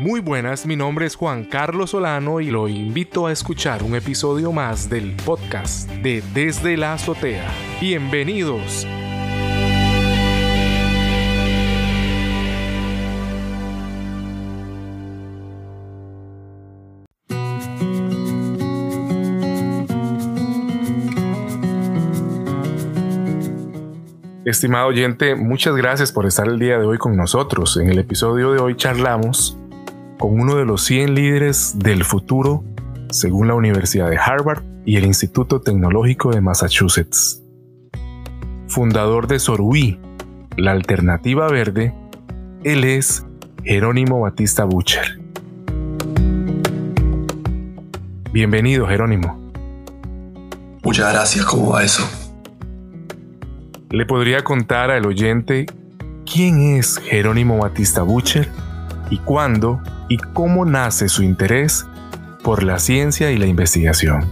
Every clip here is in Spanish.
Muy buenas, mi nombre es Juan Carlos Solano y lo invito a escuchar un episodio más del podcast de Desde la Azotea. Bienvenidos. Estimado oyente, muchas gracias por estar el día de hoy con nosotros. En el episodio de hoy charlamos con uno de los 100 líderes del futuro según la Universidad de Harvard y el Instituto Tecnológico de Massachusetts. Fundador de Sorui, la alternativa verde, él es Jerónimo Batista Butcher. Bienvenido, Jerónimo. Muchas gracias, ¿cómo va eso? ¿Le podría contar al oyente quién es Jerónimo Batista Butcher y cuándo y cómo nace su interés por la ciencia y la investigación.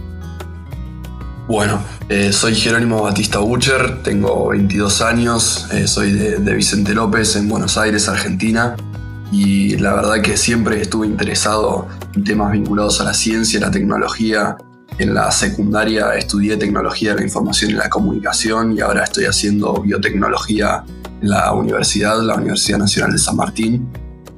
Bueno, eh, soy Jerónimo Batista Bucher, tengo 22 años, eh, soy de, Vicente López en Buenos Aires, Argentina, y la verdad que siempre estuve interesado en temas vinculados a la ciencia y la tecnología. En la secundaria estudié tecnología de la información y la comunicación y ahora estoy haciendo biotecnología en la universidad, la Universidad Nacional de San Martín.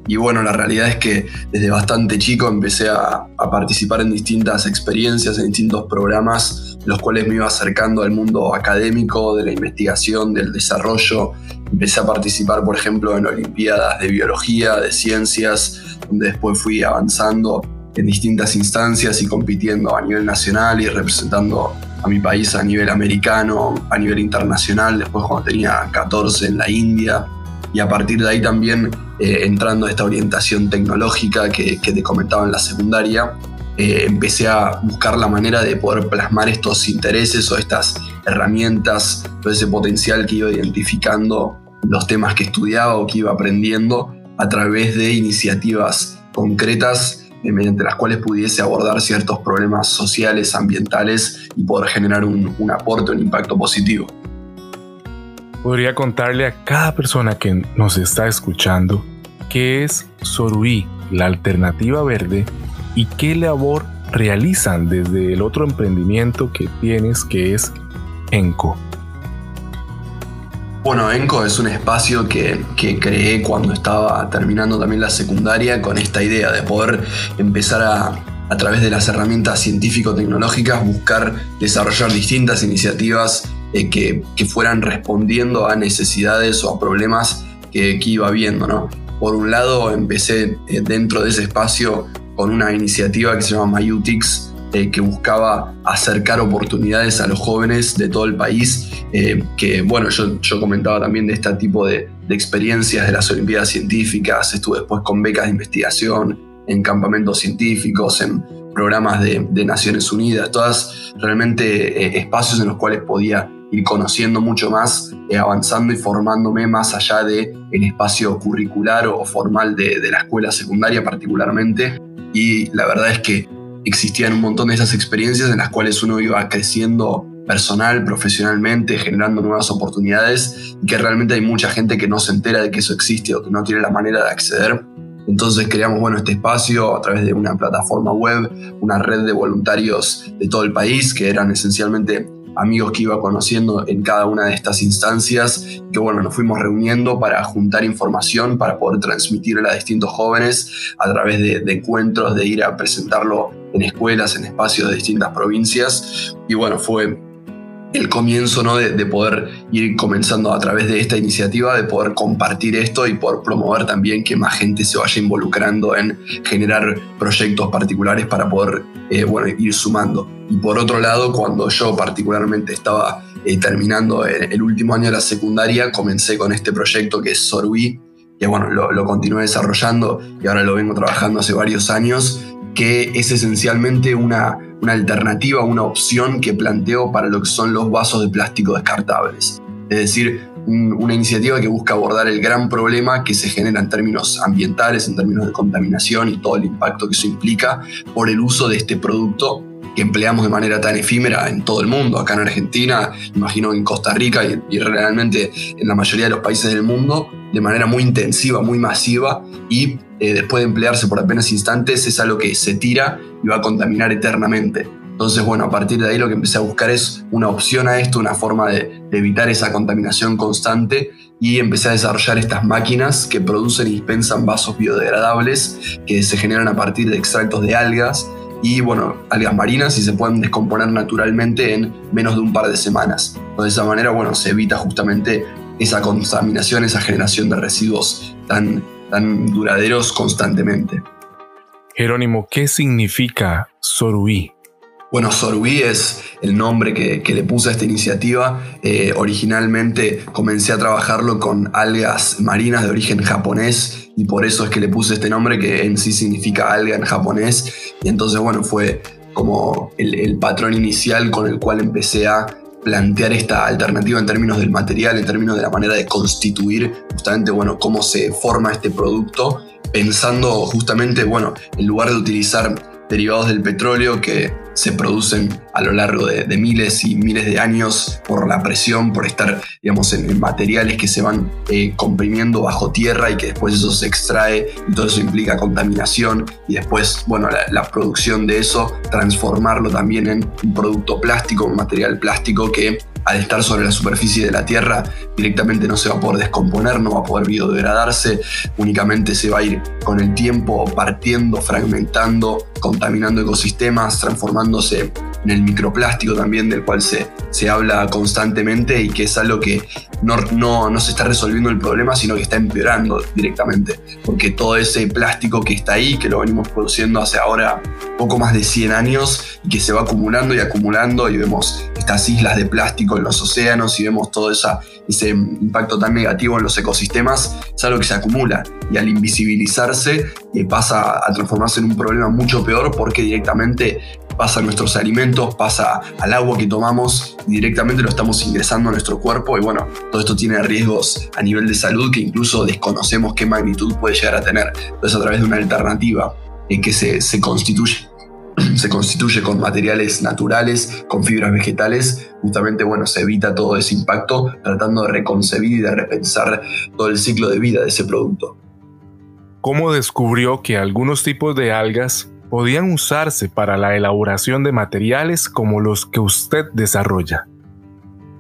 Y bueno, la realidad es que desde bastante chico empecé a, participar en distintas experiencias, en distintos programas, los cuales me iba acercando al mundo académico, de la investigación, del desarrollo. Empecé a participar, por ejemplo, en Olimpiadas de Biología, de Ciencias, donde después fui avanzando en distintas instancias y compitiendo a nivel nacional y representando a mi país a nivel americano, a nivel internacional, después cuando tenía 14 en la India y a partir de ahí también eh, entrando a esta orientación tecnológica que, te comentaba en la secundaria, eh, empecé a buscar la manera de poder plasmar estos intereses o estas herramientas, todo ese potencial que iba identificando los temas que estudiaba o que iba aprendiendo a través de iniciativas concretas eh, mediante las cuales pudiese abordar ciertos problemas sociales, ambientales y poder generar un, un aporte, un impacto positivo podría contarle a cada persona que nos está escuchando qué es Sorui, la alternativa verde, y qué labor realizan desde el otro emprendimiento que tienes que es ENCO. Bueno, ENCO es un espacio que, que, creé cuando estaba terminando también la secundaria con esta idea de poder empezar a, a través de las herramientas científico-tecnológicas, buscar desarrollar distintas iniciativas eh, que, fueran respondiendo a necesidades o a problemas que, iba viendo. ¿no? Por un lado, empecé eh, dentro de ese espacio con una iniciativa que se llama MyUtix, eh, que buscaba acercar oportunidades a los jóvenes de todo el país, que bueno, yo, yo, comentaba también de este tipo de, de, experiencias de las Olimpiadas Científicas, estuve después con becas de investigación, en campamentos científicos, en programas de, de Naciones Unidas, todas realmente espacios en los cuales podía ir conociendo mucho más, eh, avanzando y formándome más allá del el espacio curricular o formal de, de, la escuela secundaria particularmente. Y la verdad es que existían un montón de esas experiencias en las cuales uno iba creciendo personal, profesionalmente, generando nuevas oportunidades y que realmente hay mucha gente que no se entera de que eso existe o que no tiene la manera de acceder. Entonces creamos bueno, este espacio a través de una plataforma web, una red de voluntarios de todo el país que eran esencialmente amigos que iba conociendo en cada una de estas instancias, que bueno, nos fuimos reuniendo para juntar información, para poder transmitirla a distintos jóvenes a través de, encuentros, de ir a presentarlo en escuelas, en espacios de distintas provincias. Y bueno, fue el comienzo ¿no? de, poder ir comenzando a través de esta iniciativa, de poder compartir esto y poder promover también que más gente se vaya involucrando en generar proyectos particulares para poder eh, bueno, ir sumando. Y por otro lado, cuando yo particularmente estaba eh, terminando el, último año de la secundaria, comencé con este proyecto que es Sorui, que bueno, lo, lo continué desarrollando y ahora lo vengo trabajando hace varios años, que es esencialmente una una alternativa, una opción que planteo para lo que son los vasos de plástico descartables. Es decir, una iniciativa que busca abordar el gran problema que se genera en términos ambientales, en términos de contaminación y todo el impacto que eso implica por el uso de este producto que empleamos de manera tan efímera en todo el mundo, acá en Argentina, imagino en Costa Rica y, realmente en la mayoría de los países del mundo, de manera muy intensiva, muy masiva y eh, después de emplearse por apenas instantes es algo que se tira y va a contaminar eternamente. Entonces, bueno, a partir de ahí lo que empecé a buscar es una opción a esto, una forma de, evitar esa contaminación constante y empecé a desarrollar estas máquinas que producen y dispensan vasos biodegradables que se generan a partir de extractos de algas y, bueno, algas marinas y se pueden descomponer naturalmente en menos de un par de semanas. de esa manera, bueno, se evita justamente esa contaminación, esa generación de residuos tan, tan duraderos constantemente. Jerónimo, ¿qué significa Soruí? Bueno, Sorui es el nombre que, le puse a esta iniciativa. Eh, originalmente comencé a trabajarlo con algas marinas de origen japonés y por eso es que le puse este nombre que en sí significa alga en japonés. Y entonces, bueno, fue como el, patrón inicial con el cual empecé a plantear esta alternativa en términos del material, en términos de la manera de constituir justamente, bueno, cómo se forma este producto, pensando justamente, bueno, en lugar de utilizar derivados del petróleo que se producen a lo largo de, miles y miles de años por la presión, por estar, digamos, en, materiales que se van eh, comprimiendo bajo tierra y que después eso se extrae y todo eso implica contaminación y después, bueno, la, producción de eso, transformarlo también en un producto plástico, un material plástico que al estar sobre la superficie de la Tierra directamente no se va a poder descomponer, no va a poder biodegradarse, únicamente se va a ir con el tiempo partiendo, fragmentando, contaminando ecosistemas, transformándose en el microplástico también del cual se, se habla constantemente y que es algo que no, no, no se está resolviendo el problema, sino que está empeorando directamente, porque todo ese plástico que está ahí, que lo venimos produciendo hace ahora poco más de 100 años y que se va acumulando y acumulando y vemos estas islas de plástico en los océanos y vemos todo esa, ese impacto tan negativo en los ecosistemas, es algo que se acumula. Y al invisibilizarse eh, pasa a transformarse en un problema mucho peor porque directamente pasa a nuestros alimentos, pasa al agua que tomamos directamente lo estamos ingresando a nuestro cuerpo y bueno, todo esto tiene riesgos a nivel de salud que incluso desconocemos qué magnitud puede llegar a tener. Entonces a través de una alternativa en que se, se constituye se constituye con materiales naturales, con fibras vegetales, justamente bueno, se evita todo ese impacto tratando de reconcebir y de repensar todo el ciclo de vida de ese producto. ¿Cómo descubrió que algunos tipos de algas podían usarse para la elaboración de materiales como los que usted desarrolla?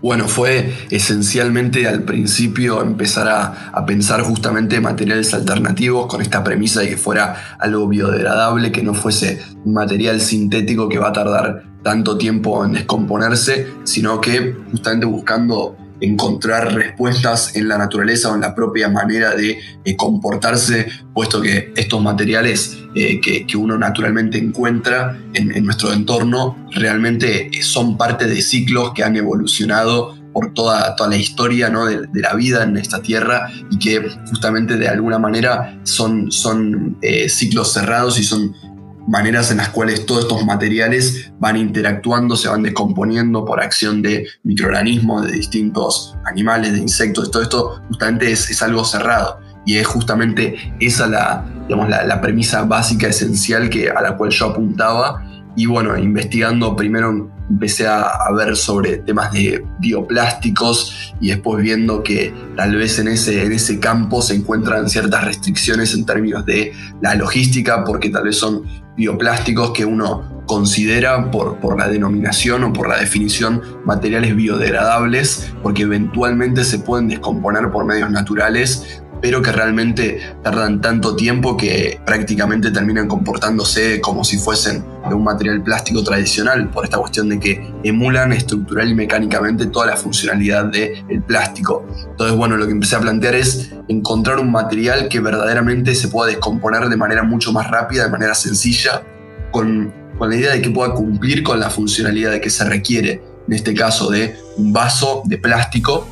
Bueno, fue esencialmente al principio empezar a, pensar justamente materiales alternativos con esta premisa de que fuera algo biodegradable, que no fuese material sintético que va a tardar tanto tiempo en descomponerse, sino que justamente buscando encontrar respuestas en la naturaleza o en la propia manera de eh, comportarse, puesto que estos materiales eh, que, uno naturalmente encuentra en, nuestro entorno realmente eh, son parte de ciclos que han evolucionado por toda, toda la historia ¿no? de, la vida en esta tierra y que justamente de alguna manera son, son ciclos cerrados y son maneras en las cuales todos estos materiales van interactuando, se van descomponiendo por acción de microorganismos, de distintos animales, de insectos, todo esto justamente es, algo cerrado. Y es justamente esa la, digamos, la, premisa básica, esencial que, a la cual yo apuntaba. Y bueno, investigando primero empecé a, ver sobre temas de bioplásticos y después viendo que tal vez en ese, en ese campo se encuentran ciertas restricciones en términos de la logística, porque tal vez son bioplásticos que uno considera por, por la denominación o por la definición materiales biodegradables, porque eventualmente se pueden descomponer por medios naturales, pero que realmente tardan tanto tiempo que prácticamente terminan comportándose como si fuesen de un material plástico tradicional, por esta cuestión de que emulan estructural y mecánicamente toda la funcionalidad del plástico. Entonces, bueno, lo que empecé a plantear es encontrar un material que verdaderamente se pueda descomponer de manera mucho más rápida, de manera sencilla, con, con la idea de que pueda cumplir con la funcionalidad de que se requiere, en este caso de un vaso de plástico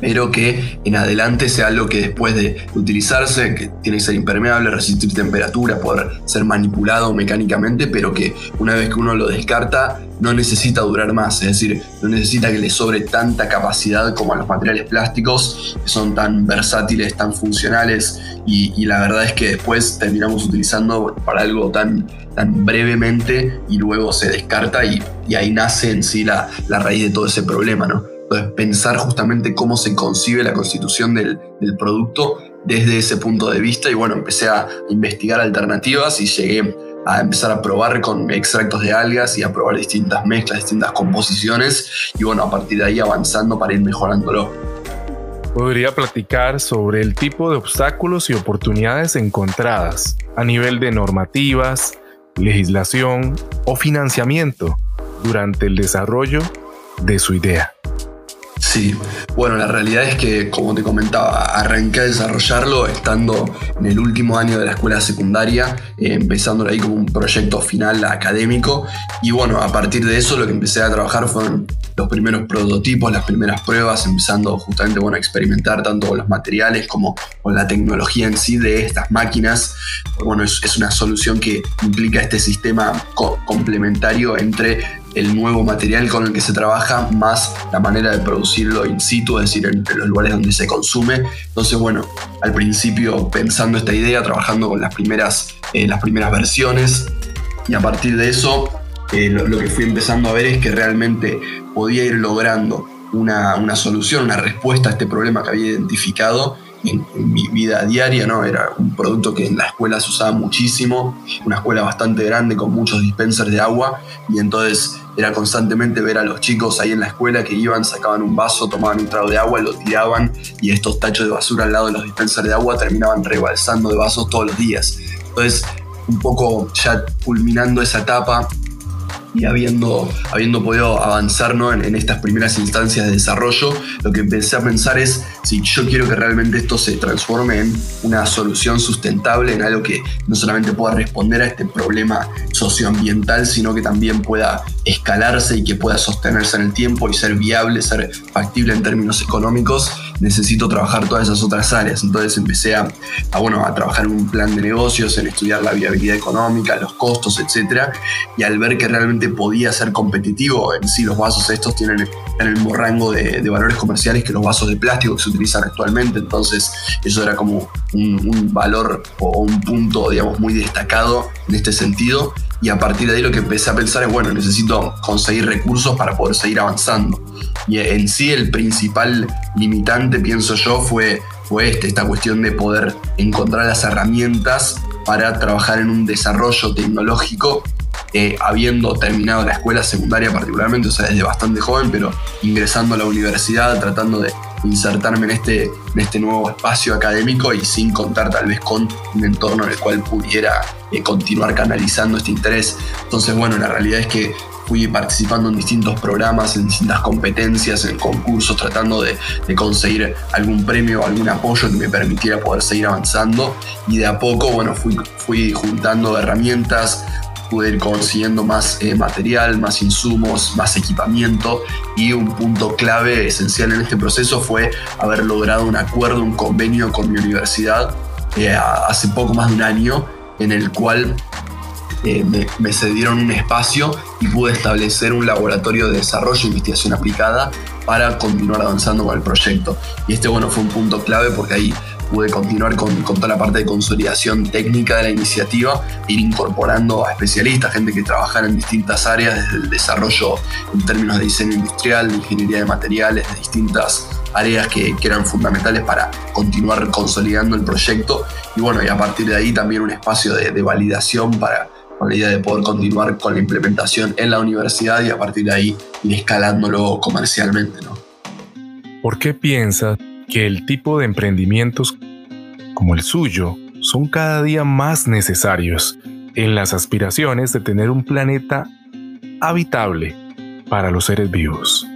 pero que en adelante sea algo que después de utilizarse, que tiene que ser impermeable, resistir temperatura, poder ser manipulado mecánicamente, pero que una vez que uno lo descarta, no necesita durar más, es decir, no necesita que le sobre tanta capacidad como a los materiales plásticos, que son tan versátiles, tan funcionales, y, la verdad es que después terminamos utilizando para algo tan, tan brevemente y luego se descarta y, ahí nace en sí la, la raíz de todo ese problema, ¿no? Entonces, pensar justamente cómo se concibe la constitución del, producto desde ese punto de vista y bueno, empecé a investigar alternativas y llegué a empezar a probar con extractos de algas y a probar distintas mezclas, distintas composiciones y bueno, a partir de ahí avanzando para ir mejorándolo. Podría platicar sobre el tipo de obstáculos y oportunidades encontradas a nivel de normativas, legislación o financiamiento durante el desarrollo de su idea. Sí, bueno, la realidad es que, como te comentaba, arranqué a desarrollarlo estando en el último año de la escuela secundaria, eh, empezando ahí como un proyecto final académico. Y bueno, a partir de eso lo que empecé a trabajar fueron los primeros prototipos, las primeras pruebas, empezando justamente bueno, a experimentar tanto con los materiales como con la tecnología en sí de estas máquinas. Bueno, es, una solución que implica este sistema complementario entre el nuevo material con el que se trabaja, más la manera de producirlo in situ, es decir, en, los lugares donde se consume. Entonces, bueno, al principio pensando esta idea, trabajando con las primeras, eh, las primeras versiones, y a partir de eso, eh, lo, que fui empezando a ver es que realmente podía ir logrando una, una solución, una respuesta a este problema que había identificado en, mi vida diaria, ¿no? Era un producto que en la escuela se usaba muchísimo, una escuela bastante grande con muchos dispensers de agua y entonces era constantemente ver a los chicos ahí en la escuela que iban, sacaban un vaso, tomaban un trago de agua, lo tiraban y estos tachos de basura al lado de los dispensers de agua terminaban rebalsando de vasos todos los días. Entonces, un poco ya culminando esa etapa, y habiendo, habiendo podido avanzar ¿no? en, estas primeras instancias de desarrollo, lo que empecé a pensar es si yo quiero que realmente esto se transforme en una solución sustentable, en algo que no solamente pueda responder a este problema socioambiental, sino que también pueda escalarse y que pueda sostenerse en el tiempo y ser viable, ser factible en términos económicos, necesito trabajar todas esas otras áreas. Entonces empecé a, bueno, a trabajar en un plan de negocios, en estudiar la viabilidad económica, los costos, etc. Y al ver que realmente podía ser competitivo, en sí los vasos estos tienen, el mismo rango de, valores comerciales que los vasos de plástico que se utilizan actualmente. Entonces eso era como un, un valor o un punto, digamos, muy destacado en este sentido y a partir de ahí lo que empecé a pensar es, bueno, necesito conseguir recursos para poder seguir avanzando. Y en sí el principal limitante, pienso yo, fue, fue este, esta cuestión de poder encontrar las herramientas para trabajar en un desarrollo tecnológico eh, habiendo terminado la escuela secundaria particularmente, o sea, desde bastante joven, pero ingresando a la universidad, tratando de insertarme en este, en este nuevo espacio académico y sin contar tal vez con un entorno en el cual pudiera eh, continuar canalizando este interés. Entonces, bueno, la realidad es que fui participando en distintos programas, en distintas competencias, en concursos, tratando de, conseguir algún premio algún apoyo que me permitiera poder seguir avanzando. Y de a poco, bueno, fui, fui juntando herramientas, pude ir consiguiendo más eh, material, más insumos, más equipamiento y un punto clave esencial en este proceso fue haber logrado un acuerdo, un convenio con mi universidad eh, hace poco más de un año en el cual eh, me, me, cedieron un espacio y pude establecer un laboratorio de desarrollo e investigación aplicada para continuar avanzando con el proyecto. Y este bueno fue un punto clave porque ahí pude continuar con, toda la parte de consolidación técnica de la iniciativa, ir incorporando a especialistas, gente que trabajara en distintas áreas, desde el desarrollo en términos de diseño industrial, de ingeniería de materiales, de distintas áreas que, eran fundamentales para continuar consolidando el proyecto. Y bueno, y a partir de ahí también un espacio de, de validación para, con la idea de poder continuar con la implementación en la universidad y a partir de ahí ir escalándolo comercialmente. ¿no? ¿Por qué piensas que el tipo de emprendimientos como el suyo son cada día más necesarios en las aspiraciones de tener un planeta habitable para los seres vivos.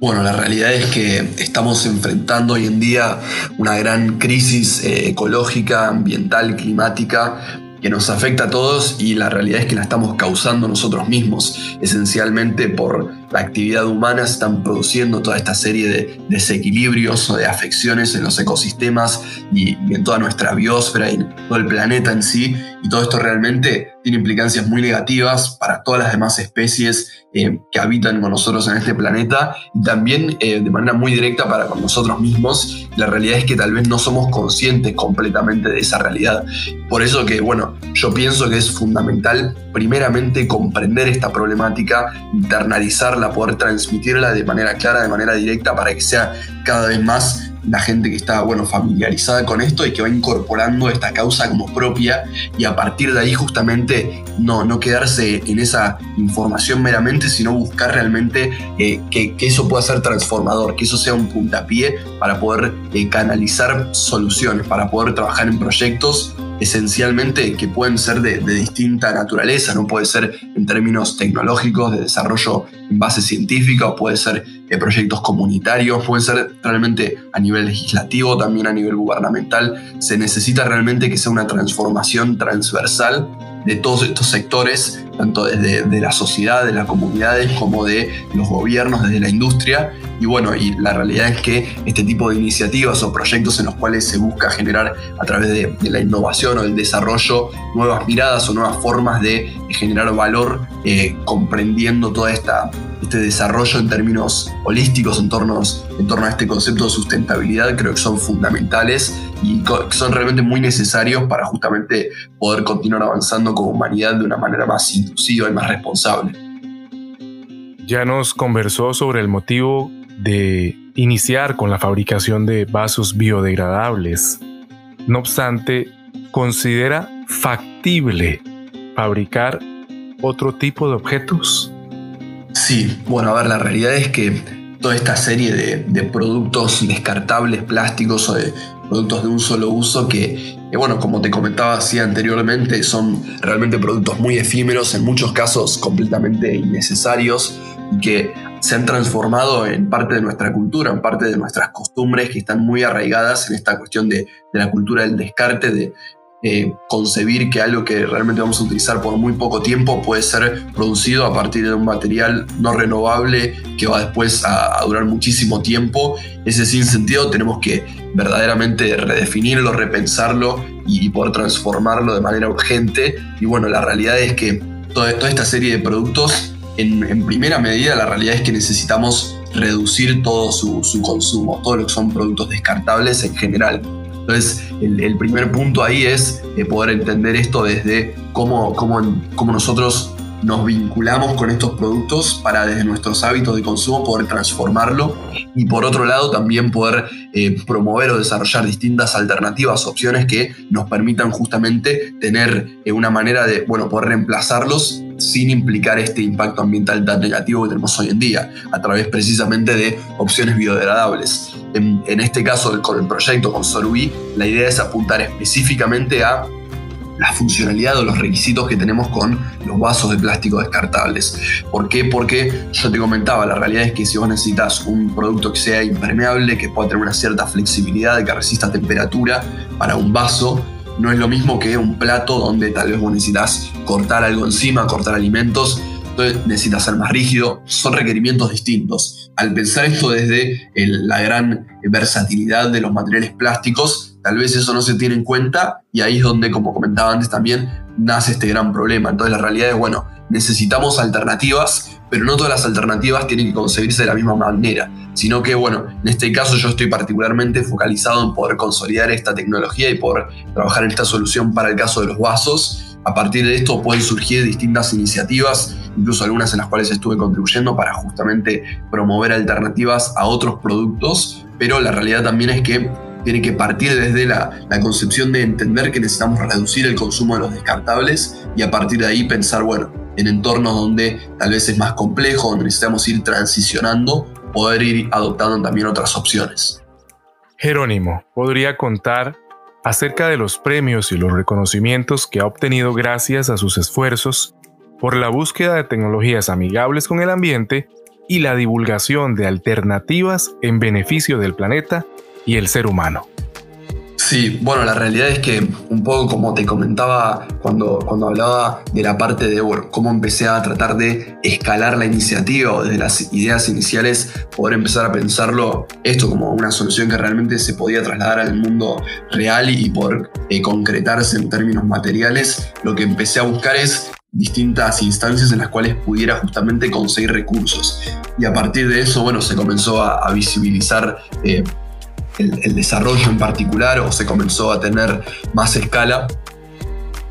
Bueno, la realidad es que estamos enfrentando hoy en día una gran crisis eh, ecológica, ambiental, climática, que nos afecta a todos y la realidad es que la estamos causando nosotros mismos, esencialmente por la actividad humana están produciendo toda esta serie de desequilibrios o de afecciones en los ecosistemas y, en toda nuestra biosfera y en todo el planeta en sí. Y todo esto realmente tiene implicancias muy negativas para todas las demás especies eh, que habitan con nosotros en este planeta y también eh, de manera muy directa para con nosotros mismos. La realidad es que tal vez no somos conscientes completamente de esa realidad. Por eso que, bueno, yo pienso que es fundamental primeramente comprender esta problemática, internalizarla, poder transmitirla de manera clara, de manera directa, para que sea cada vez más la gente que está bueno, familiarizada con esto y que va incorporando esta causa como propia y a partir de ahí justamente no, no quedarse en esa información meramente, sino buscar realmente eh, que, eso pueda ser transformador, que eso sea un puntapié para poder eh, canalizar soluciones, para poder trabajar en proyectos esencialmente que pueden ser de, distinta naturaleza, no puede ser en términos tecnológicos, de desarrollo en base científica, o puede ser de proyectos comunitarios, puede ser realmente a nivel legislativo, también a nivel gubernamental. Se necesita realmente que sea una transformación transversal de todos estos sectores, tanto desde de la sociedad, de las comunidades, como de los gobiernos, desde la industria. Y bueno, y la realidad es que este tipo de iniciativas o proyectos en los cuales se busca generar a través de, la innovación o del desarrollo nuevas miradas o nuevas formas de generar valor, eh, comprendiendo toda esta este desarrollo en términos holísticos en torno, en torno a este concepto de sustentabilidad creo que son fundamentales y son realmente muy necesarios para justamente poder continuar avanzando como humanidad de una manera más inclusiva y más responsable. Ya nos conversó sobre el motivo de iniciar con la fabricación de vasos biodegradables. No obstante, considera factible fabricar otro tipo de objetos Sí, bueno, a ver, la realidad es que toda esta serie de, productos descartables, plásticos o de productos de un solo uso que, bueno, como te comentaba así anteriormente, son realmente productos muy efímeros, en muchos casos completamente innecesarios y que se han transformado en parte de nuestra cultura, en parte de nuestras costumbres que están muy arraigadas en esta cuestión de, de la cultura del descarte, de, eh, concebir que algo que realmente vamos a utilizar por muy poco tiempo puede ser producido a partir de un material no renovable que va después a, durar muchísimo tiempo. Ese sin sentido tenemos que verdaderamente redefinirlo, repensarlo y, poder transformarlo de manera urgente. Y bueno, la realidad es que toda, esta serie de productos, en, primera medida, la realidad es que necesitamos reducir todo su, su consumo, todo lo que son productos descartables en general. Entonces, el, primer punto ahí es eh, poder entender esto desde cómo, cómo, cómo nosotros nos vinculamos con estos productos para desde nuestros hábitos de consumo poder transformarlo y por otro lado también poder eh, promover o desarrollar distintas alternativas, opciones que nos permitan justamente tener eh, una manera de bueno, poder reemplazarlos sin implicar este impacto ambiental tan negativo que tenemos hoy en día, a través precisamente de opciones biodegradables. En, este caso, con el proyecto, con Sorubi, la idea es apuntar específicamente a la funcionalidad o los requisitos que tenemos con los vasos de plástico descartables. ¿Por qué? Porque yo te comentaba, la realidad es que si vos necesitas un producto que sea impermeable, que pueda tener una cierta flexibilidad, que resista temperatura para un vaso, no es lo mismo que un plato donde tal vez necesitas cortar algo encima, cortar alimentos, entonces necesita ser más rígido, son requerimientos distintos. Al pensar esto desde la gran versatilidad de los materiales plásticos, tal vez eso no se tiene en cuenta y ahí es donde, como comentaba antes también, nace este gran problema. Entonces la realidad es, bueno, necesitamos alternativas, pero no todas las alternativas tienen que concebirse de la misma manera, sino que, bueno, en este caso yo estoy particularmente focalizado en poder consolidar esta tecnología y poder trabajar en esta solución para el caso de los vasos. A partir de esto pueden surgir distintas iniciativas, incluso algunas en las cuales estuve contribuyendo para justamente promover alternativas a otros productos, pero la realidad también es que tiene que partir desde la, concepción de entender que necesitamos reducir el consumo de los descartables y a partir de ahí pensar, bueno, en entornos donde tal vez es más complejo, donde necesitamos ir transicionando, poder ir adoptando también otras opciones. Jerónimo, ¿podría contar acerca de los premios y los reconocimientos que ha obtenido gracias a sus esfuerzos por la búsqueda de tecnologías amigables con el ambiente y la divulgación de alternativas en beneficio del planeta y el ser humano? Sí, bueno, la realidad es que un poco como te comentaba cuando, cuando hablaba de la parte de cómo empecé a tratar de escalar la iniciativa o desde las ideas iniciales poder empezar a pensarlo esto como una solución que realmente se podía trasladar al mundo real y poder eh, concretarse en términos materiales, lo que empecé a buscar es distintas instancias en las cuales pudiera justamente conseguir recursos. Y a partir de eso, bueno, se comenzó a, visibilizar eh, el, desarrollo en particular o se comenzó a tener más escala.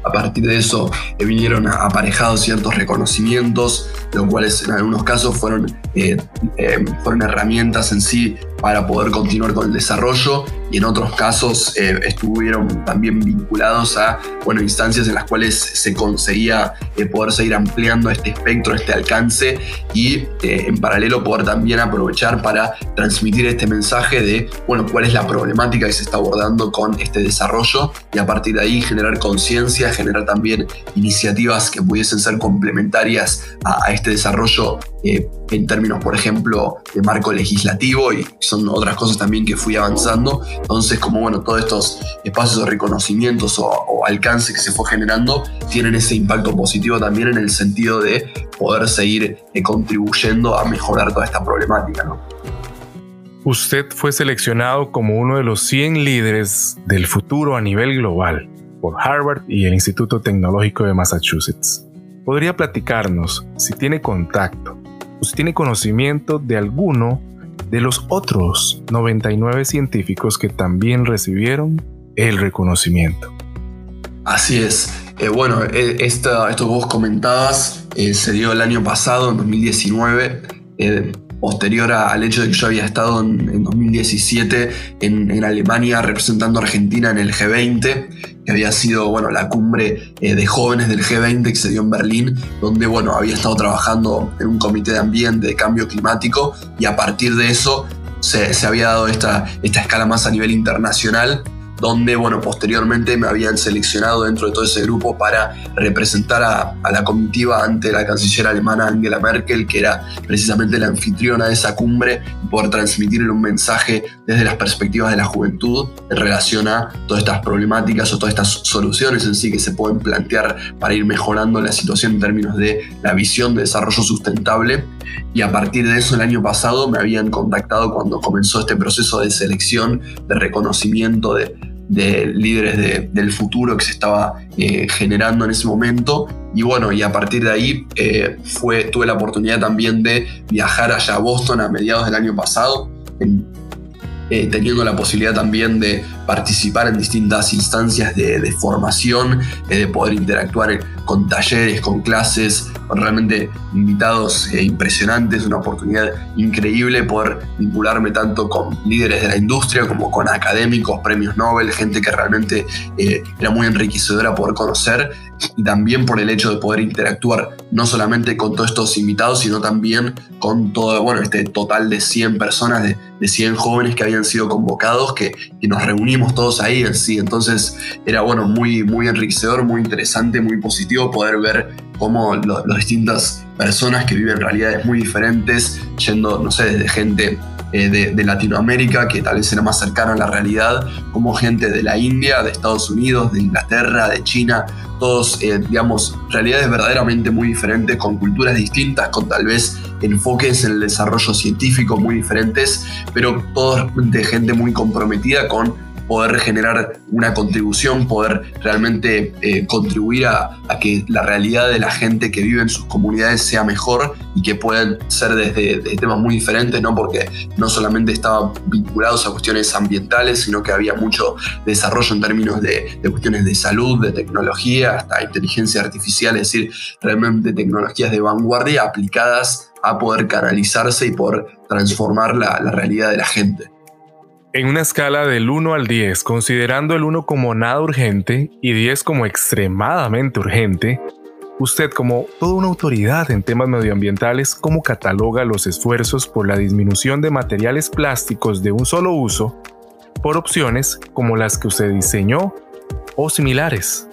A partir de eso eh, vinieron aparejados ciertos reconocimientos, los cuales en algunos casos fueron, eh, eh, fueron herramientas en sí para poder continuar con el desarrollo y en otros casos eh, estuvieron también vinculados a bueno, instancias en las cuales se conseguía eh, poder seguir ampliando este espectro, este alcance y eh, en paralelo poder también aprovechar para transmitir este mensaje de bueno, cuál es la problemática que se está abordando con este desarrollo y a partir de ahí generar conciencia, generar también iniciativas que pudiesen ser complementarias a, a este desarrollo en términos, por ejemplo, de marco legislativo y son otras cosas también que fui avanzando. Entonces, como bueno, todos estos espacios de reconocimientos o, alcance que se fue generando tienen ese impacto positivo también en el sentido de poder seguir eh, contribuyendo a mejorar toda esta problemática. ¿no? Usted fue seleccionado como uno de los 100 líderes del futuro a nivel global por Harvard y el Instituto Tecnológico de Massachusetts. ¿Podría platicarnos si tiene contacto o si tiene conocimiento de alguno de los otros 99 científicos que también recibieron el reconocimiento. Así es. Eh, bueno, eh, esto que vos comentabas eh, se dio el año pasado, en 2019 posterior al hecho de que yo había estado en, 2017 en, Alemania representando a Argentina en el G20, que había sido bueno, la cumbre eh, de jóvenes del G20 que se dio en Berlín, donde bueno, había estado trabajando en un comité de ambiente, de cambio climático, y a partir de eso se, había dado esta, esta escala más a nivel internacional donde, bueno, posteriormente me habían seleccionado dentro de todo ese grupo para representar a, la comitiva ante la canciller alemana Angela Merkel, que era precisamente la anfitriona de esa cumbre, y poder transmitirle un mensaje desde las perspectivas de la juventud en relación a todas estas problemáticas o todas estas soluciones en sí que se pueden plantear para ir mejorando la situación en términos de la visión de desarrollo sustentable. Y a partir de eso, el año pasado me habían contactado cuando comenzó este proceso de selección, de reconocimiento de de líderes del futuro que se estaba eh, generando en ese momento. Y bueno, y a partir de ahí eh, fue, tuve la oportunidad también de viajar allá a Boston a mediados del año pasado, eh, teniendo la posibilidad también de participar en distintas instancias de, formación, de poder interactuar con talleres, con clases, con realmente invitados eh, impresionantes, una oportunidad increíble poder vincularme tanto con líderes de la industria como con académicos, premios Nobel, gente que realmente eh, era muy enriquecedora poder conocer y también por el hecho de poder interactuar no solamente con todos estos invitados, sino también con todo, bueno, este total de 100 personas, de, de 100 jóvenes que habían sido convocados, que, nos reunimos todos ahí en sí. Entonces era, bueno, muy, muy enriquecedor, muy interesante, muy positivo poder ver cómo las distintas personas que viven realidades muy diferentes, yendo, no sé, desde gente eh, de, Latinoamérica, que tal vez era más cercana a la realidad, como gente de la India, de Estados Unidos, de Inglaterra, de China, todos, eh, digamos, realidades verdaderamente muy diferentes, con culturas distintas, con tal vez enfoques en el desarrollo científico muy diferentes, pero todos de gente muy comprometida con poder generar una contribución, poder realmente eh, contribuir a, que la realidad de la gente que vive en sus comunidades sea mejor y que puedan ser desde, temas muy diferentes, ¿no? porque no solamente estaban vinculados a cuestiones ambientales, sino que había mucho desarrollo en términos de, cuestiones de salud, de tecnología, hasta inteligencia artificial, es decir, realmente tecnologías de vanguardia aplicadas a poder canalizarse y poder transformar la realidad de la gente. En una escala del 1 al 10, considerando el 1 como nada urgente y 10 como extremadamente urgente, usted como toda una autoridad en temas medioambientales, ¿cómo cataloga los esfuerzos por la disminución de materiales plásticos de un solo uso por opciones como las que usted diseñó o similares?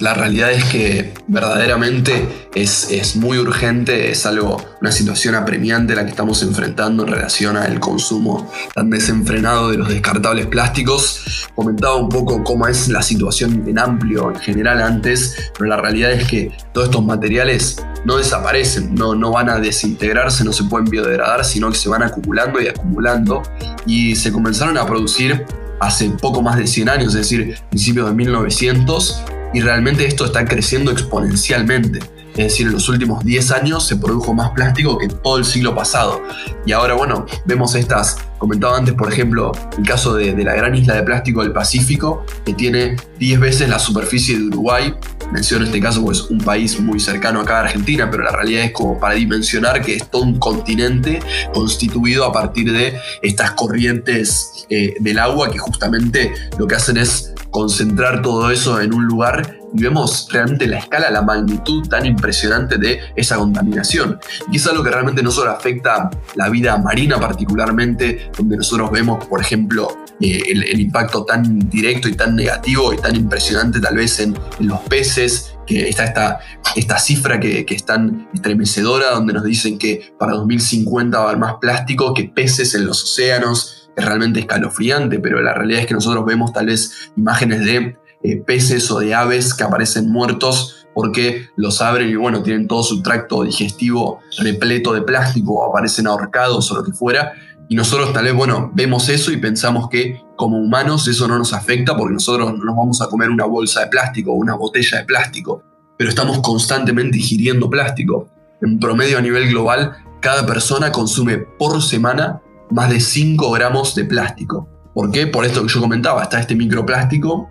La realidad es que verdaderamente es, es, muy urgente, es algo, una situación apremiante la que estamos enfrentando en relación al consumo tan desenfrenado de los descartables plásticos. Comentaba un poco cómo es la situación en amplio, en general antes, pero la realidad es que todos estos materiales no desaparecen, no, no van a desintegrarse, no se pueden biodegradar, sino que se van acumulando y acumulando y se comenzaron a producir hace poco más de 100 años, es decir, principios de 1900, y realmente esto está creciendo exponencialmente. Es decir, en los últimos 10 años se produjo más plástico que todo el siglo pasado. Y ahora, bueno, vemos estas, comentaba antes, por ejemplo, el caso de, la gran isla de plástico del Pacífico, que tiene 10 veces la superficie de Uruguay. Menciono este caso porque es un país muy cercano acá a Argentina, pero la realidad es como para dimensionar que es todo un continente constituido a partir de estas corrientes eh, del agua que justamente lo que hacen es concentrar todo eso en un lugar y vemos realmente la escala, la magnitud tan impresionante de esa contaminación. Y es algo que realmente no solo afecta la vida marina particularmente, donde nosotros vemos, por ejemplo, eh, el, impacto tan directo y tan negativo y tan impresionante tal vez en, los peces, que está esta, esta cifra que, que, es tan estremecedora, donde nos dicen que para 2050 va a haber más plástico que peces en los océanos, es realmente escalofriante, pero la realidad es que nosotros vemos tal vez imágenes de eh, peces o de aves que aparecen muertos porque los abren y bueno, tienen todo su tracto digestivo repleto de plástico, o aparecen ahorcados o lo que fuera. Y nosotros tal vez, bueno, vemos eso y pensamos que como humanos eso no nos afecta porque nosotros no nos vamos a comer una bolsa de plástico o una botella de plástico, pero estamos constantemente ingiriendo plástico. En promedio a nivel global, cada persona consume por semana más de 5 gramos de plástico. ¿Por qué? Por esto que yo comentaba, está este microplástico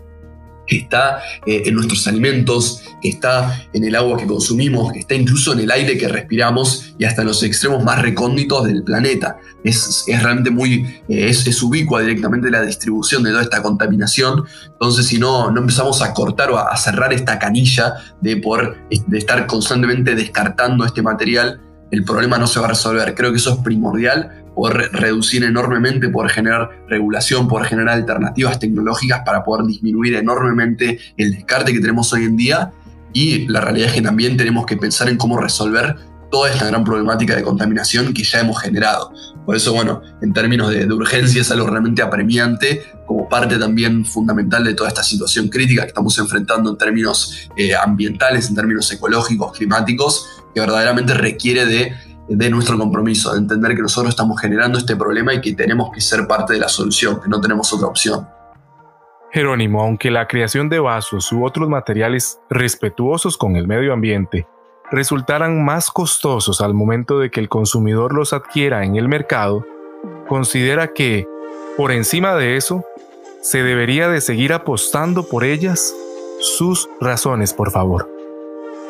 que está eh, en nuestros alimentos, que está en el agua que consumimos, que está incluso en el aire que respiramos y hasta en los extremos más recónditos del planeta. Es, realmente muy, eh, es, ubicua directamente la distribución de toda esta contaminación. Entonces, si no, no empezamos a cortar o a, cerrar esta canilla de, poder, de estar constantemente descartando este material, el problema no se va a resolver. Creo que eso es primordial poder reducir enormemente, poder generar regulación, poder generar alternativas tecnológicas para poder disminuir enormemente el descarte que tenemos hoy en día. Y la realidad es que también tenemos que pensar en cómo resolver toda esta gran problemática de contaminación que ya hemos generado. Por eso, bueno, en términos de, urgencia es algo realmente apremiante, como parte también fundamental de toda esta situación crítica que estamos enfrentando en términos eh, ambientales, en términos ecológicos, climáticos, que verdaderamente requiere de de nuestro compromiso, de entender que nosotros estamos generando este problema y que tenemos que ser parte de la solución, que no tenemos otra opción. Jerónimo, aunque la creación de vasos u otros materiales respetuosos con el medio ambiente resultaran más costosos al momento de que el consumidor los adquiera en el mercado, considera que, por encima de eso, se debería de seguir apostando por ellas. Sus razones, por favor.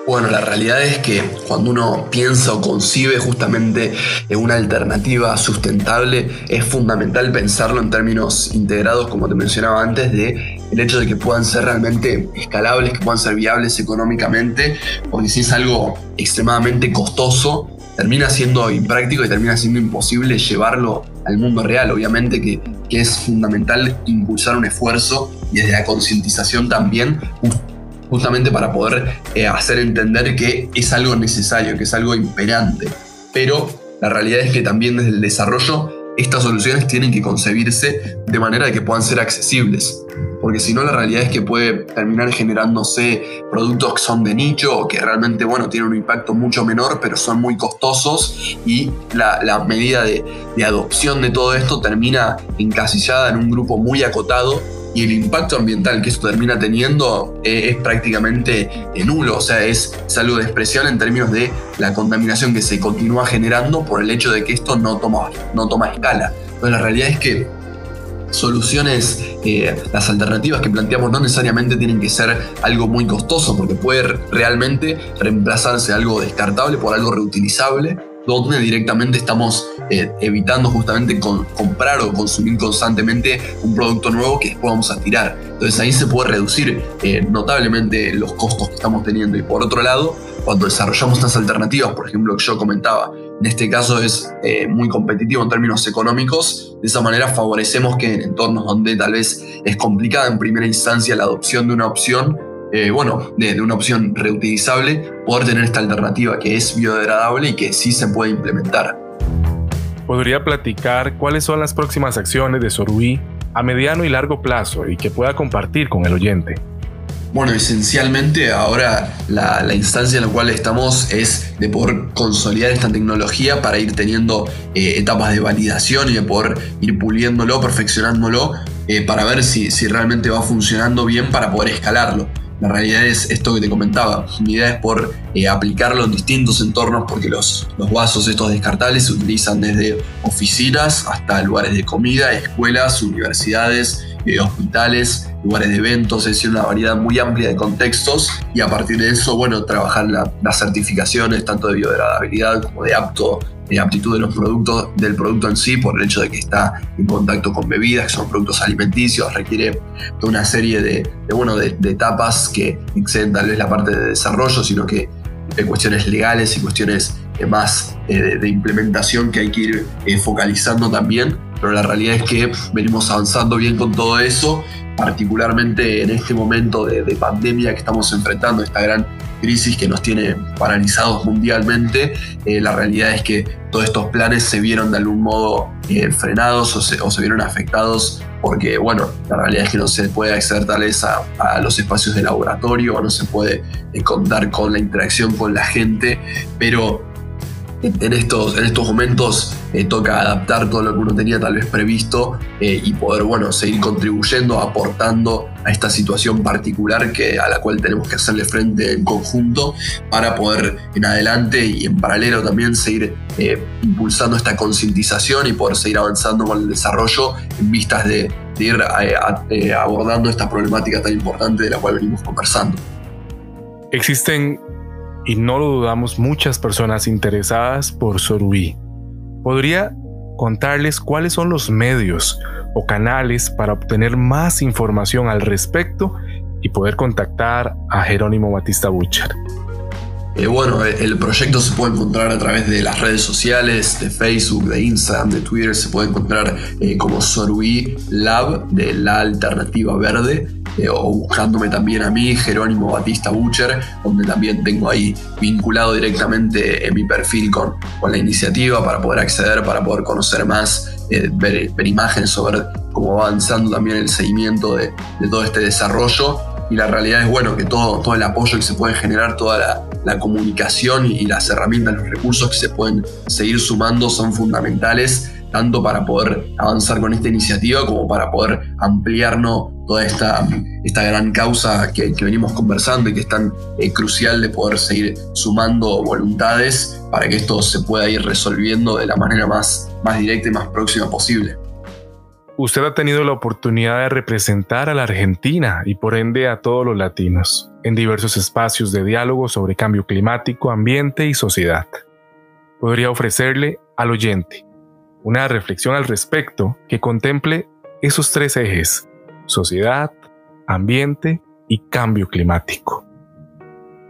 Bueno, la realidad es que cuando uno piensa o concibe justamente en una alternativa sustentable, es fundamental pensarlo en términos integrados, como te mencionaba antes, de el hecho de que puedan ser realmente escalables, que puedan ser viables económicamente, porque si es algo extremadamente costoso, termina siendo impráctico y termina siendo imposible llevarlo al mundo real. Obviamente que es fundamental impulsar un esfuerzo y desde la concientización también justamente para poder eh, hacer entender que es algo necesario, que es algo imperante. Pero la realidad es que también desde el desarrollo estas soluciones tienen que concebirse de manera de que puedan ser accesibles. Porque si no, la realidad es que puede terminar generándose productos que son de nicho o que realmente, bueno, tienen un impacto mucho menor, pero son muy costosos y la, medida de, de adopción de todo esto termina encasillada en un grupo muy acotado y el impacto ambiental que esto termina teniendo eh, es, prácticamente nulo, o sea, es, algo de expresión en términos de la contaminación que se continúa generando por el hecho de que esto no toma, no toma escala. Pero la realidad es que soluciones, eh, las alternativas que planteamos no necesariamente tienen que ser algo muy costoso, porque puede realmente reemplazarse algo descartable por algo reutilizable donde directamente estamos eh, evitando justamente comprar o consumir constantemente un producto nuevo que después vamos a tirar. Entonces ahí se puede reducir eh, notablemente los costos que estamos teniendo. Y por otro lado, cuando desarrollamos estas alternativas, por ejemplo, que yo comentaba, en este caso es eh, muy competitivo en términos económicos, de esa manera favorecemos que en entornos donde tal vez es complicada en primera instancia la adopción de una opción, eh, bueno, de, una opción reutilizable, poder tener esta alternativa que es biodegradable y que sí se puede implementar. ¿Podría platicar cuáles son las próximas acciones de Sorui a mediano y largo plazo y que pueda compartir con el oyente? Bueno, esencialmente ahora la, instancia en la cual estamos es de poder consolidar esta tecnología para ir teniendo eh, etapas de validación y de poder ir puliéndolo, perfeccionándolo, eh, para ver si, si realmente va funcionando bien para poder escalarlo. La realidad es esto que te comentaba. Mi idea es por eh, aplicarlo en distintos entornos porque los, los vasos estos descartables se utilizan desde oficinas hasta lugares de comida, escuelas, universidades, eh, hospitales, lugares de eventos, es decir, una variedad muy amplia de contextos y a partir de eso, bueno, trabajar las certificaciones tanto de biodegradabilidad como de apto de aptitud de los productos, del producto en sí, por el hecho de que está en contacto con bebidas, que son productos alimenticios, requiere toda una serie de, bueno, de, etapas que exceden tal vez la parte de desarrollo, sino que hay cuestiones legales y cuestiones eh, más eh, de, implementación que hay que ir eh, focalizando también, pero la realidad es que venimos avanzando bien con todo eso, particularmente en este momento de, de pandemia que estamos enfrentando, esta gran crisis que nos tiene paralizados mundialmente, eh, la realidad es que todos estos planes se vieron de algún modo eh, frenados o se, vieron afectados porque, bueno, la realidad es que no se puede acceder tal vez a, los espacios de laboratorio no se puede eh, contar con la interacción con la gente, pero en estos, en estos momentos eh, toca adaptar todo lo que uno tenía tal vez previsto eh, y poder bueno, seguir contribuyendo, aportando a esta situación particular que, a la cual tenemos que hacerle frente en conjunto para poder en adelante y en paralelo también seguir eh, impulsando esta concientización y poder seguir avanzando con el desarrollo en vistas de, de ir abordando esta problemática tan importante de la cual venimos conversando. Existen y no lo dudamos muchas personas interesadas por Sorui. ¿Podría contarles cuáles son los medios o canales para obtener más información al respecto y poder contactar a Jerónimo Batista Butcher? Eh, bueno, el proyecto se puede encontrar a través de las redes sociales, de Facebook, de Instagram, de Twitter, se puede encontrar eh, como Sorui Lab de la Alternativa Verde eh, o buscándome también a mí, Jerónimo Batista Butcher, donde también tengo ahí vinculado directamente en mi perfil con, con la iniciativa para poder acceder, para poder conocer más, eh, ver, imágenes sobre cómo va avanzando también el seguimiento de, todo este desarrollo. Y la realidad es bueno que todo, todo el apoyo que se puede generar, toda la, comunicación y, y las herramientas, los recursos que se pueden seguir sumando son fundamentales tanto para poder avanzar con esta iniciativa como para poder ampliarnos toda esta, esta gran causa que, venimos conversando y que es tan eh, crucial de poder seguir sumando voluntades para que esto se pueda ir resolviendo de la manera más, más directa y más próxima posible. Usted ha tenido la oportunidad de representar a la Argentina y por ende a todos los latinos en diversos espacios de diálogo sobre cambio climático, ambiente y sociedad. Podría ofrecerle al oyente una reflexión al respecto que contemple esos tres ejes, sociedad, ambiente y cambio climático.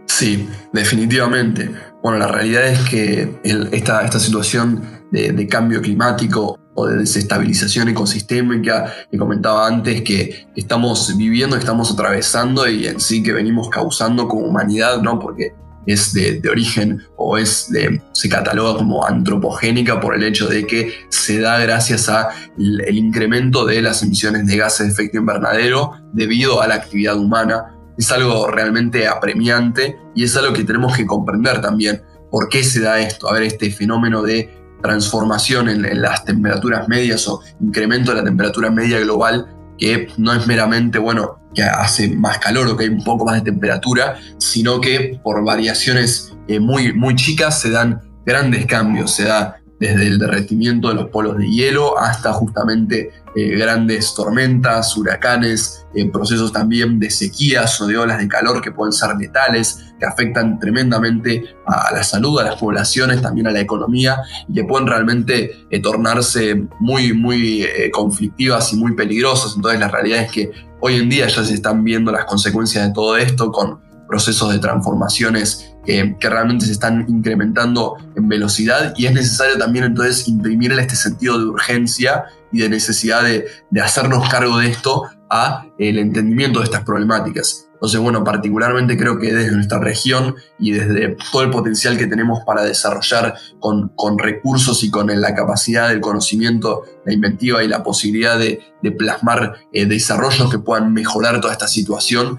Sí, definitivamente. Bueno, la realidad es que esta, esta, situación de, cambio climático o de desestabilización ecosistémica que comentaba antes que estamos viviendo, estamos atravesando y en sí que venimos causando como humanidad, ¿no? Porque es de, origen o es se cataloga como antropogénica por el hecho de que se da gracias al el incremento de las emisiones de gases de efecto invernadero debido a la actividad humana. Es algo realmente apremiante y es algo que tenemos que comprender también. ¿Por qué se da esto? A ver, este fenómeno de transformación en las temperaturas medias o incremento de la temperatura media global que no es meramente, bueno, que hace más calor o que hay un poco más de temperatura, sino que por variaciones eh, muy, muy chicas se dan grandes cambios, se da desde el derretimiento de los polos de hielo hasta justamente eh, grandes tormentas, huracanes, eh, procesos también de sequías o de olas de calor que pueden ser letales, que afectan tremendamente a, la salud, a las poblaciones, también a la economía y que pueden realmente tornarse muy, muy conflictivas y muy peligrosas. Entonces la realidad es que Hoy en día ya se están viendo las consecuencias de todo esto con procesos de transformaciones que, realmente se están incrementando en velocidad y es necesario también entonces imprimirle este sentido de urgencia y de necesidad de, hacernos cargo de esto a el entendimiento de estas problemáticas. Entonces, bueno, particularmente creo que desde nuestra región y desde todo el potencial que tenemos para desarrollar con, con recursos y con la capacidad del conocimiento, la inventiva y la posibilidad de, plasmar eh, desarrollos que puedan mejorar toda esta situación,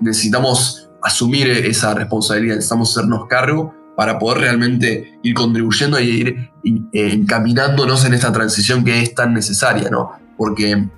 necesitamos asumir esa responsabilidad, necesitamos hacernos cargo para poder realmente ir contribuyendo e ir eh, encaminándonos en esta transición que es tan necesaria, ¿no? Porque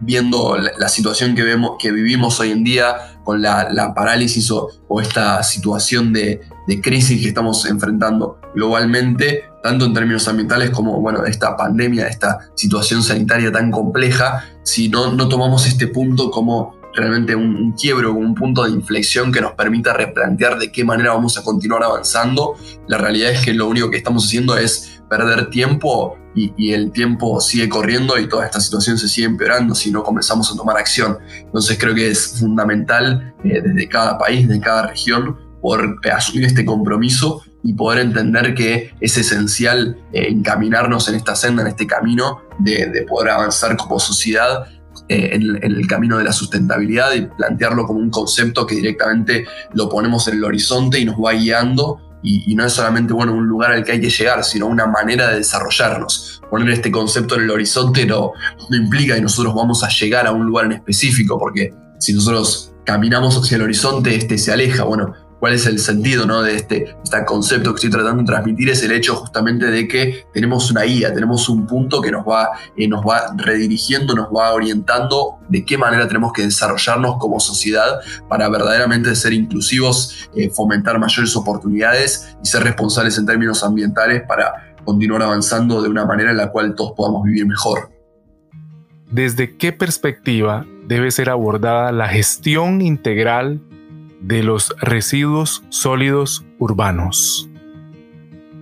viendo la, situación que, vemos, que vivimos hoy en día, con la, parálisis o, esta situación de, crisis que estamos enfrentando globalmente, tanto en términos ambientales como bueno, esta pandemia, esta situación sanitaria tan compleja, si no, no tomamos este punto como realmente un, quiebro, un punto de inflexión que nos permita replantear de qué manera vamos a continuar avanzando, la realidad es que lo único que estamos haciendo es perder tiempo y, el tiempo sigue corriendo y toda esta situación se sigue empeorando si no comenzamos a tomar acción. Entonces creo que es fundamental eh, desde cada país, de cada región, poder eh, asumir este compromiso y poder entender que es esencial eh, encaminarnos en esta senda, en este camino de, poder avanzar como sociedad en, el camino de la sustentabilidad y plantearlo como un concepto que directamente lo ponemos en el horizonte y nos va guiando y, no es solamente bueno, un lugar al que hay que llegar, sino una manera de desarrollarnos. Poner este concepto en el horizonte no, no implica que nosotros vamos a llegar a un lugar en específico, porque si nosotros caminamos hacia el horizonte, este se aleja. Bueno, cuál es el sentido ¿no? de este, este, concepto que estoy tratando de transmitir, es el hecho justamente de que tenemos una guía, tenemos un punto que nos va, eh, nos va redirigiendo, nos va orientando de qué manera tenemos que desarrollarnos como sociedad para verdaderamente ser inclusivos, eh, fomentar mayores oportunidades y ser responsables en términos ambientales para continuar avanzando de una manera en la cual todos podamos vivir mejor. ¿Desde qué perspectiva debe ser abordada la gestión integral de los residuos sólidos urbanos?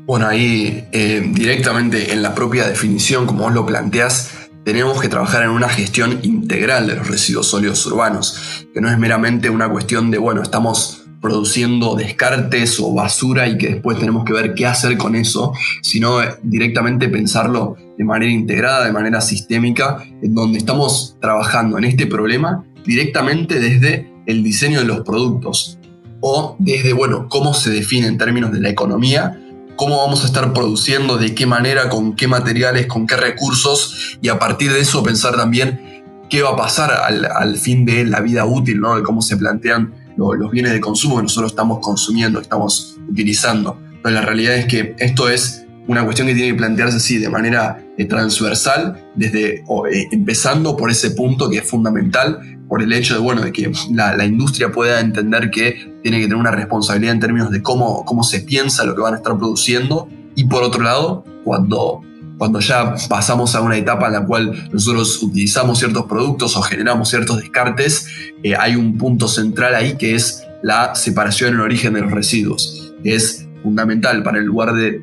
Bueno, ahí eh, directamente en la propia definición, como vos lo planteás, tenemos que trabajar en una gestión integral de los residuos sólidos urbanos, que no es meramente una cuestión de, bueno, estamos produciendo descartes o basura y que después tenemos que ver qué hacer con eso, sino directamente pensarlo de manera integrada, de manera sistémica, en donde estamos trabajando en este problema directamente desde el diseño de los productos o desde, bueno, cómo se define en términos de la economía, cómo vamos a estar produciendo, de qué manera, con qué materiales, con qué recursos y a partir de eso pensar también qué va a pasar al, fin de la vida útil, ¿no? de cómo se plantean los bienes de consumo que nosotros estamos consumiendo, estamos utilizando. Pero la realidad es que esto es una cuestión que tiene que plantearse así de manera eh, transversal, desde eh, empezando por ese punto que es fundamental, por el hecho de, bueno, de que la, industria pueda entender que tiene que tener una responsabilidad en términos de cómo, cómo se piensa lo que van a estar produciendo. Y por otro lado, cuando, cuando ya pasamos a una etapa en la cual nosotros utilizamos ciertos productos o generamos ciertos descartes, eh, hay un punto central ahí que es la separación en origen de los residuos. Es fundamental para el lugar de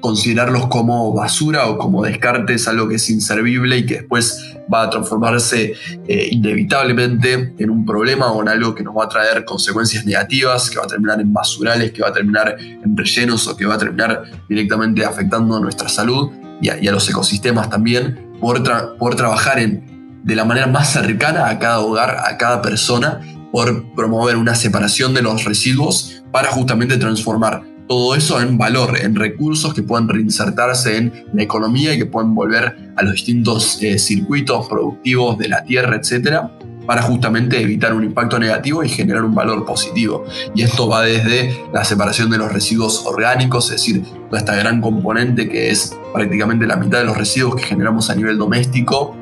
considerarlos como basura o como descartes, algo que es inservible y que después va a transformarse eh, inevitablemente en un problema o en algo que nos va a traer consecuencias negativas, que va a terminar en basurales, que va a terminar en rellenos o que va a terminar directamente afectando a nuestra salud y a, los ecosistemas también, poder trabajar en, de la manera más cercana a cada hogar, a cada persona, por promover una separación de los residuos para justamente transformar todo eso en valor, en recursos que puedan reinsertarse en la economía y que puedan volver a los distintos eh, circuitos productivos de la tierra, etcétera, para justamente evitar un impacto negativo y generar un valor positivo. Y esto va desde la separación de los residuos orgánicos, es decir, toda esta gran componente que es prácticamente la mitad de los residuos que generamos a nivel doméstico,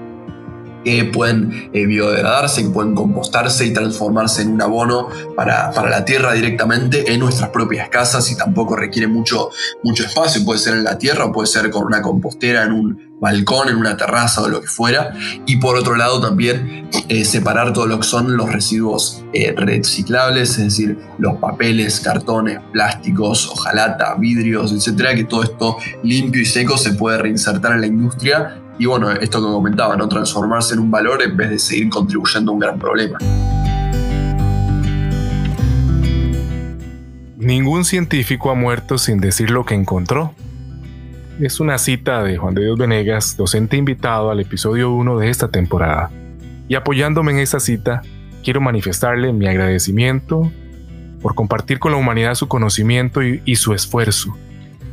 que pueden eh, biodegradarse, que pueden compostarse y transformarse en un abono para, la tierra directamente en nuestras propias casas y tampoco requiere mucho, mucho espacio, puede ser en la tierra o puede ser con una compostera en un balcón, en una terraza o lo que fuera. Y por otro lado también eh, separar todo lo que son los residuos eh, reciclables, es decir, los papeles, cartones, plásticos, hojalata, vidrios, etcétera, que todo esto limpio y seco se puede reinsertar en la industria y bueno, esto que comentaba, ¿no? Transformarse en un valor en vez de seguir contribuyendo a un gran problema. Ningún científico ha muerto sin decir lo que encontró. Es una cita de Juan de Dios Venegas, docente invitado al episodio 1 de esta temporada. Y apoyándome en esa cita, quiero manifestarle mi agradecimiento por compartir con la humanidad su conocimiento y su esfuerzo,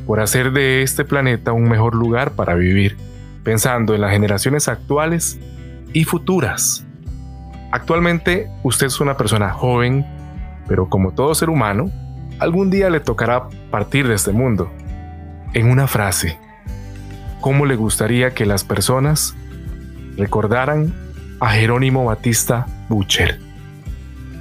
por hacer de este planeta un mejor lugar para vivir, pensando en las generaciones actuales y futuras. Actualmente usted es una persona joven, pero como todo ser humano, algún día le tocará partir de este mundo. En una frase, ¿cómo le gustaría que las personas recordaran a Jerónimo Batista Butcher?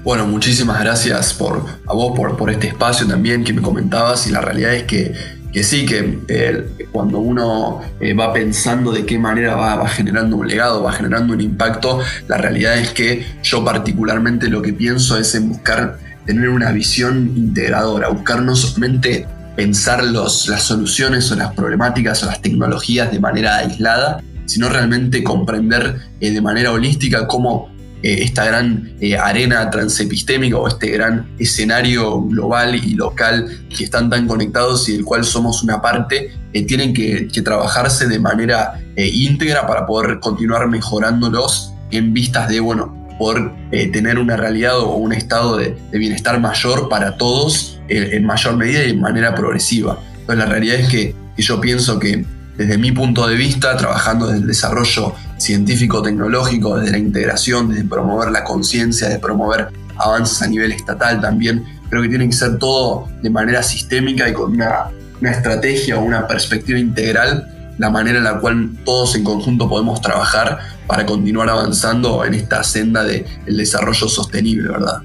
Bueno, muchísimas gracias por, a vos por, por este espacio también que me comentabas y la realidad es que, que sí, que eh, cuando uno eh, va pensando de qué manera va, generando un legado, va generando un impacto, la realidad es que yo particularmente lo que pienso es en buscar tener una visión integradora, buscar no solamente pensar los, las soluciones o las problemáticas o las tecnologías de manera aislada, sino realmente comprender eh, de manera holística cómo eh, esta gran eh, arena transepistémica o este gran escenario global y local que están tan conectados y del cual somos una parte, eh, tienen que, trabajarse de manera íntegra para poder continuar mejorándolos en vistas de, bueno, poder tener una realidad o un estado de, bienestar mayor para todos en mayor medida y de manera progresiva. Entonces la realidad es que, que yo pienso que desde mi punto de vista, trabajando desde el desarrollo científico-tecnológico, desde la integración, desde promover la conciencia, de promover avances a nivel estatal también. Creo que tiene que ser todo de manera sistémica y con una, estrategia o una perspectiva integral, la manera en la cual todos en conjunto podemos trabajar para continuar avanzando en esta senda del desarrollo sostenible, ¿verdad?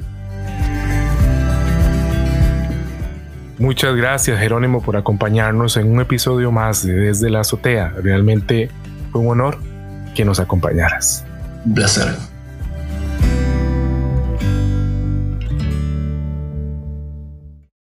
Muchas gracias Jerónimo por acompañarnos en un episodio más de Desde la Azotea. Realmente fue un honor que nos acompañaras. Un placer.